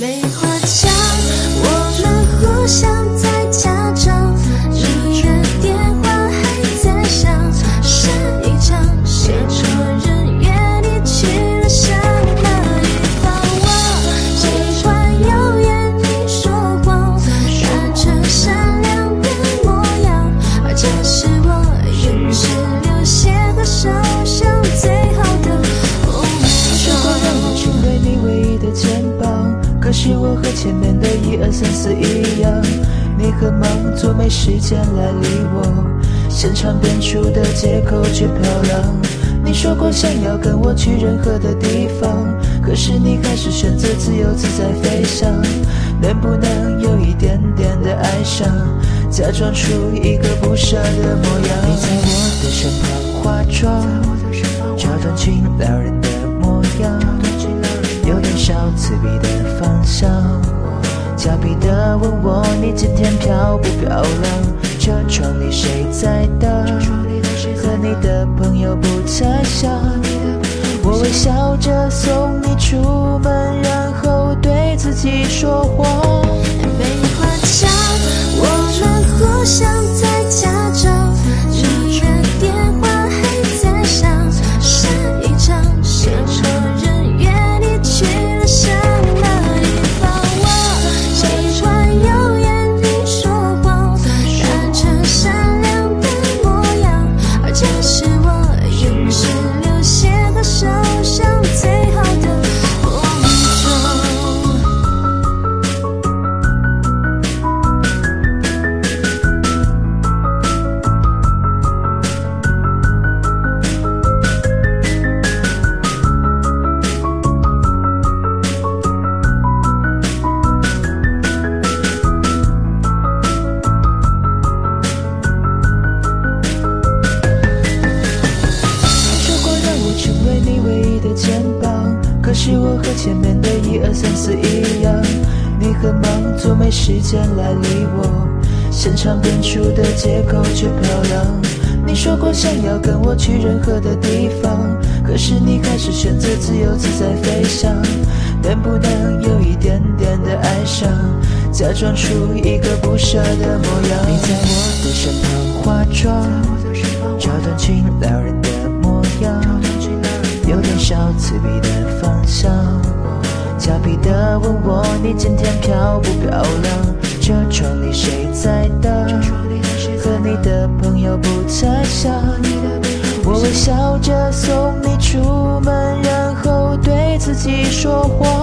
They 是我和前面的一二三四一样，你很忙，总没时间来理我。现场编出的借口却漂亮。你说过想要跟我去任何的地方，可是你还是选择自由自在飞翔。能不能有一点点的哀伤，假装出一个不舍的模样？你在我的身旁化妆，这段情俏皮的问我你今天漂不漂亮？车窗里谁在等？和你的朋友不太像。我微笑着送你出门，然后对自己说谎。我成为你唯一的肩膀，可是我和前面的一二三四一样，你很忙，总没时间来理我。现场编出的借口却漂亮。你说过想要跟我去任何的地方，可是你还是选择自由自在飞翔。能不能有一点点的爱上，假装出一个不舍的模样？你在我的身旁化妆，这段情撩人有点小刺鼻的芳香。调皮的问我你今天漂不漂亮？车窗里谁在等？和你的朋友不太像。我微笑着送你出门，然后对自己说谎。